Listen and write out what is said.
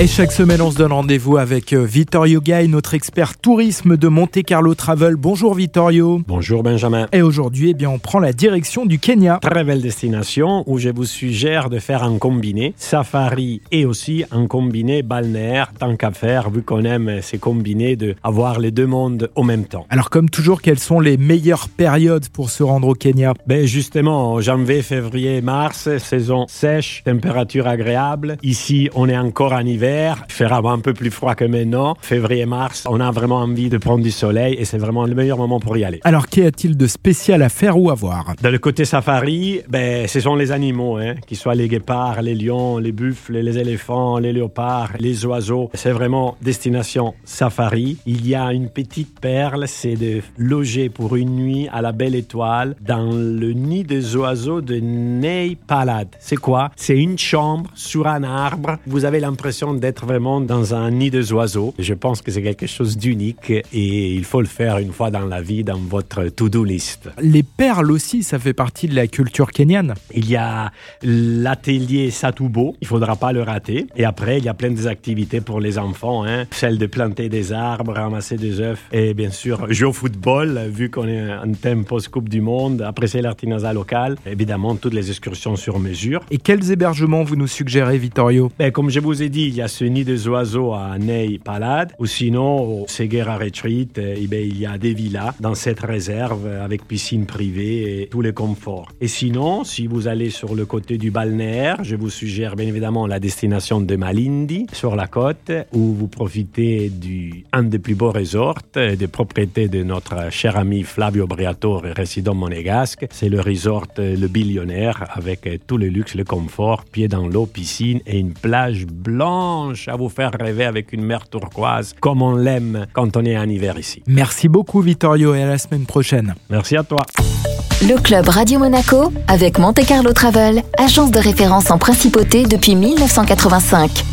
Et chaque semaine, on se donne rendez-vous avec euh, Vittorio Gay, notre expert tourisme de Monte Carlo Travel. Bonjour Vittorio. Bonjour Benjamin. Et aujourd'hui, eh bien, on prend la direction du Kenya. Très belle destination où je vous suggère de faire un combiné safari et aussi un combiné balnéaire, tant qu'à faire, vu qu'on aime ces combinés, de avoir les deux mondes au même temps. Alors, comme toujours, quelles sont les meilleures périodes pour se rendre au Kenya? Ben justement, janvier, février, mars, saison sèche, température agréable. Ici, on est encore en hiver il fera un peu plus froid que maintenant. Février-mars, on a vraiment envie de prendre du soleil et c'est vraiment le meilleur moment pour y aller. Alors, qu'y a-t-il de spécial à faire ou à voir? Dans le côté safari, ben, ce sont les animaux, hein, qu'ils soient les guépards, les lions, les buffles, les éléphants, les léopards, les oiseaux. C'est vraiment destination safari. Il y a une petite perle, c'est de loger pour une nuit à la Belle Étoile dans le nid des oiseaux de Ney Palad. C'est quoi? C'est une chambre sur un arbre. Vous avez l'impression d'être vraiment dans un nid de oiseaux. Je pense que c'est quelque chose d'unique et il faut le faire une fois dans la vie, dans votre to-do list. Les perles aussi, ça fait partie de la culture kenyane. Il y a l'atelier Satubo, il faudra pas le rater. Et après, il y a plein d'activités pour les enfants, hein. celle de planter des arbres, ramasser des œufs et bien sûr jouer au football, vu qu'on est en thème post-coupe du monde, apprécier l'artisanat local, évidemment toutes les excursions sur mesure. Et quels hébergements vous nous suggérez, Vittorio? Ben, Comme je vous ai dit, il y a ce nid des oiseaux à Ney Palade, ou sinon au Seguera Retreat, eh ben, il y a des villas dans cette réserve avec piscine privée et tous les conforts. Et sinon, si vous allez sur le côté du balnéaire, je vous suggère bien évidemment la destination de Malindi sur la côte, où vous profitez du un des plus beaux resorts des propriétés de notre cher ami Flavio Briatore, résident monégasque. C'est le resort Le Billionnaire avec tous les luxes, le confort, pied dans l'eau, piscine et une plage blanche à vous faire rêver avec une mer turquoise comme on l'aime quand on est en hiver ici. Merci beaucoup Vittorio et à la semaine prochaine. Merci à toi. Le club Radio Monaco avec Monte Carlo Travel, agence de référence en principauté depuis 1985.